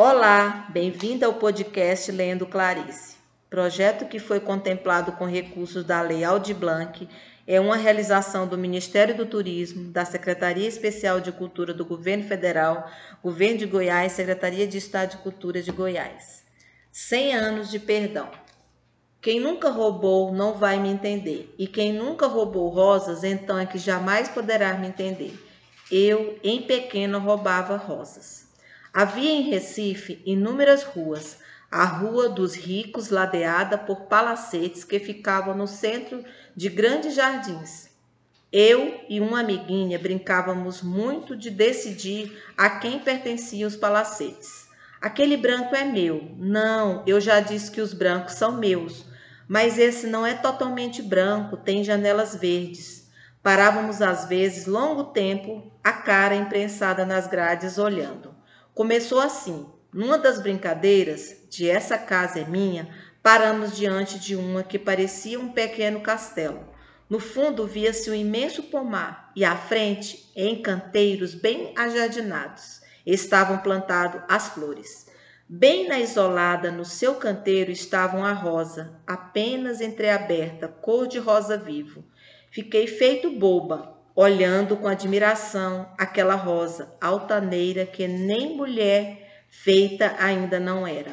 Olá, bem-vinda ao podcast Lendo Clarice. Projeto que foi contemplado com recursos da Lei Aldir Blanc é uma realização do Ministério do Turismo, da Secretaria Especial de Cultura do Governo Federal, Governo de Goiás, Secretaria de Estado de Cultura de Goiás. 100 anos de perdão. Quem nunca roubou não vai me entender, e quem nunca roubou rosas, então é que jamais poderá me entender. Eu, em pequeno, roubava rosas. Havia em Recife inúmeras ruas, a Rua dos Ricos, ladeada por palacetes que ficavam no centro de grandes jardins. Eu e uma amiguinha brincávamos muito de decidir a quem pertenciam os palacetes. Aquele branco é meu. Não, eu já disse que os brancos são meus. Mas esse não é totalmente branco, tem janelas verdes. Parávamos às vezes longo tempo, a cara imprensada nas grades olhando. Começou assim. Numa das brincadeiras de essa casa é minha, paramos diante de uma que parecia um pequeno castelo. No fundo via-se um imenso pomar e à frente, em canteiros bem ajardinados, estavam plantadas as flores. Bem na isolada, no seu canteiro, estavam a rosa, apenas entreaberta, cor de rosa vivo. Fiquei feito boba, olhando com admiração aquela rosa altaneira que nem mulher feita ainda não era.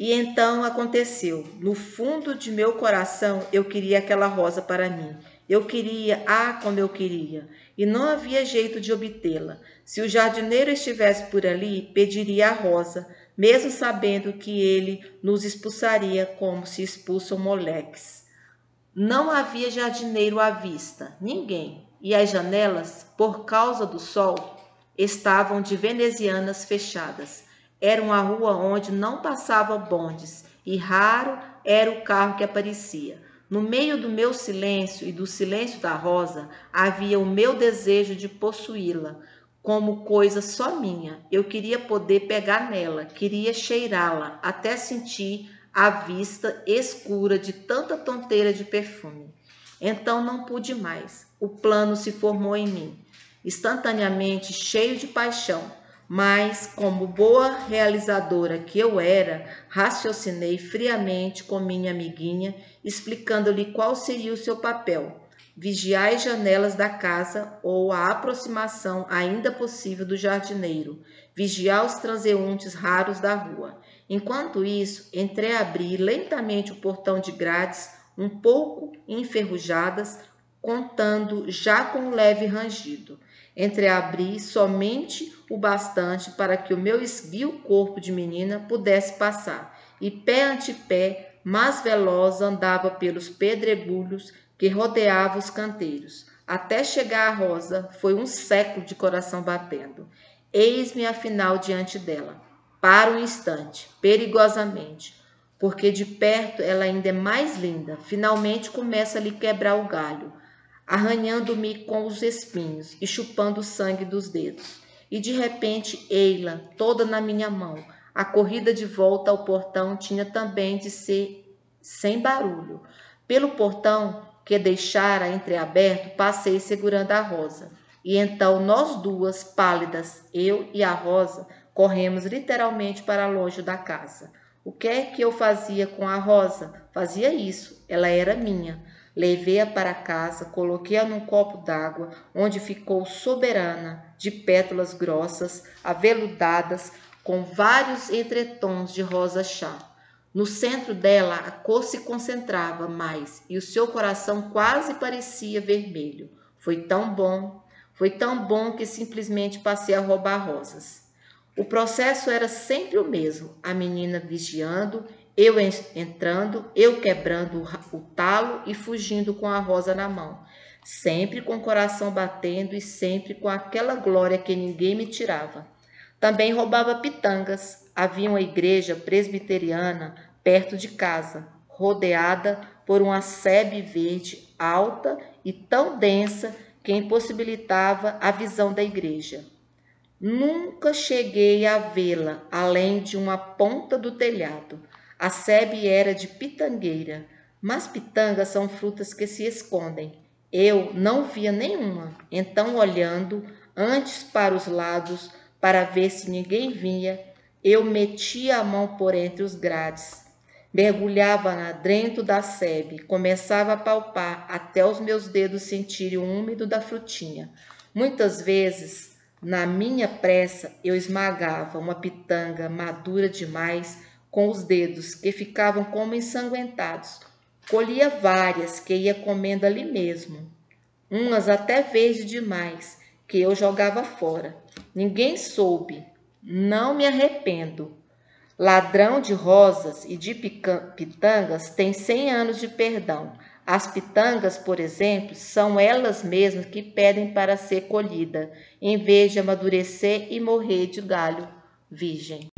E então aconteceu. No fundo de meu coração, eu queria aquela rosa para mim. Eu queria, ah, como eu queria. E não havia jeito de obtê-la. Se o jardineiro estivesse por ali, pediria a rosa, mesmo sabendo que ele nos expulsaria como se expulsam moleques. Não havia jardineiro à vista, ninguém e as janelas, por causa do sol, estavam de venezianas fechadas. Era uma rua onde não passavam bondes e raro era o carro que aparecia. No meio do meu silêncio e do silêncio da rosa, havia o meu desejo de possuí-la como coisa só minha. Eu queria poder pegar nela, queria cheirá-la, até sentir a vista escura de tanta tonteira de perfume. Então não pude mais. O plano se formou em mim, instantaneamente cheio de paixão, mas, como boa realizadora que eu era, raciocinei friamente com minha amiguinha, explicando-lhe qual seria o seu papel. Vigiar as janelas da casa ou a aproximação ainda possível do jardineiro, vigiar os transeuntes raros da rua. Enquanto isso, entreabri lentamente o portão de grades um pouco enferrujadas, contando já com um leve rangido. Entreabri somente o bastante para que o meu esguio corpo de menina pudesse passar, e pé ante pé, mais veloz, andava pelos pedregulhos que rodeavam os canteiros. Até chegar à rosa, foi um século de coração batendo. Eis-me afinal diante dela. Para um instante, perigosamente, porque de perto ela ainda é mais linda. Finalmente começa a lhe quebrar o galho, arranhando-me com os espinhos e chupando o sangue dos dedos. E de repente, ei-la, toda na minha mão. A corrida de volta ao portão tinha também de ser sem barulho. Pelo portão que deixara entreaberto, passei segurando a rosa. E então nós duas, pálidas, eu e a rosa, corremos literalmente para longe da casa. O que é que eu fazia com a rosa? Fazia isso, ela era minha. Levei-a para casa, coloquei-a num copo d'água, onde ficou soberana, de pétalas grossas, aveludadas, com vários entretons de rosa chá. No centro dela, a cor se concentrava mais e o seu coração quase parecia vermelho. Foi tão bom, foi tão bom que simplesmente passei a roubar rosas. O processo era sempre o mesmo: a menina vigiando, eu entrando, eu quebrando o talo e fugindo com a rosa na mão, sempre com o coração batendo e sempre com aquela glória que ninguém me tirava. Também roubava pitangas. Havia uma igreja presbiteriana perto de casa, rodeada por uma sebe verde alta e tão densa que impossibilitava a visão da igreja. Nunca cheguei a vê-la além de uma ponta do telhado. A sebe era de pitangueira, mas pitangas são frutas que se escondem. Eu não via nenhuma, então olhando antes para os lados para ver se ninguém vinha, eu metia a mão por entre os grades, mergulhava na dentro da sebe, começava a palpar até os meus dedos sentirem o úmido da frutinha. Muitas vezes, na minha pressa, eu esmagava uma pitanga madura demais com os dedos, que ficavam como ensanguentados. Colhia várias que ia comendo ali mesmo, umas até verde demais, que eu jogava fora. Ninguém soube, não me arrependo. Ladrão de rosas e de pitangas tem cem anos de perdão. As pitangas, por exemplo, são elas mesmas que pedem para ser colhida, em vez de amadurecer e morrer de galho virgem.